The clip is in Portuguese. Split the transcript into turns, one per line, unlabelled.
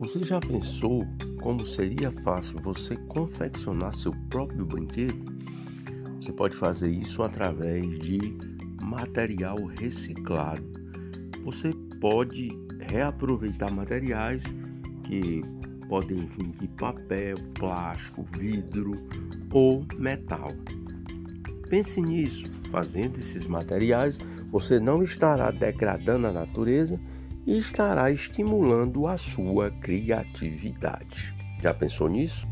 Você já pensou como seria fácil você confeccionar seu próprio brinquedo? Você pode fazer isso através de material reciclado. Você pode reaproveitar materiais que podem vir de papel, plástico, vidro ou metal. Pense nisso, fazendo esses materiais, você não estará degradando a natureza e estará estimulando a sua criatividade. Já pensou nisso?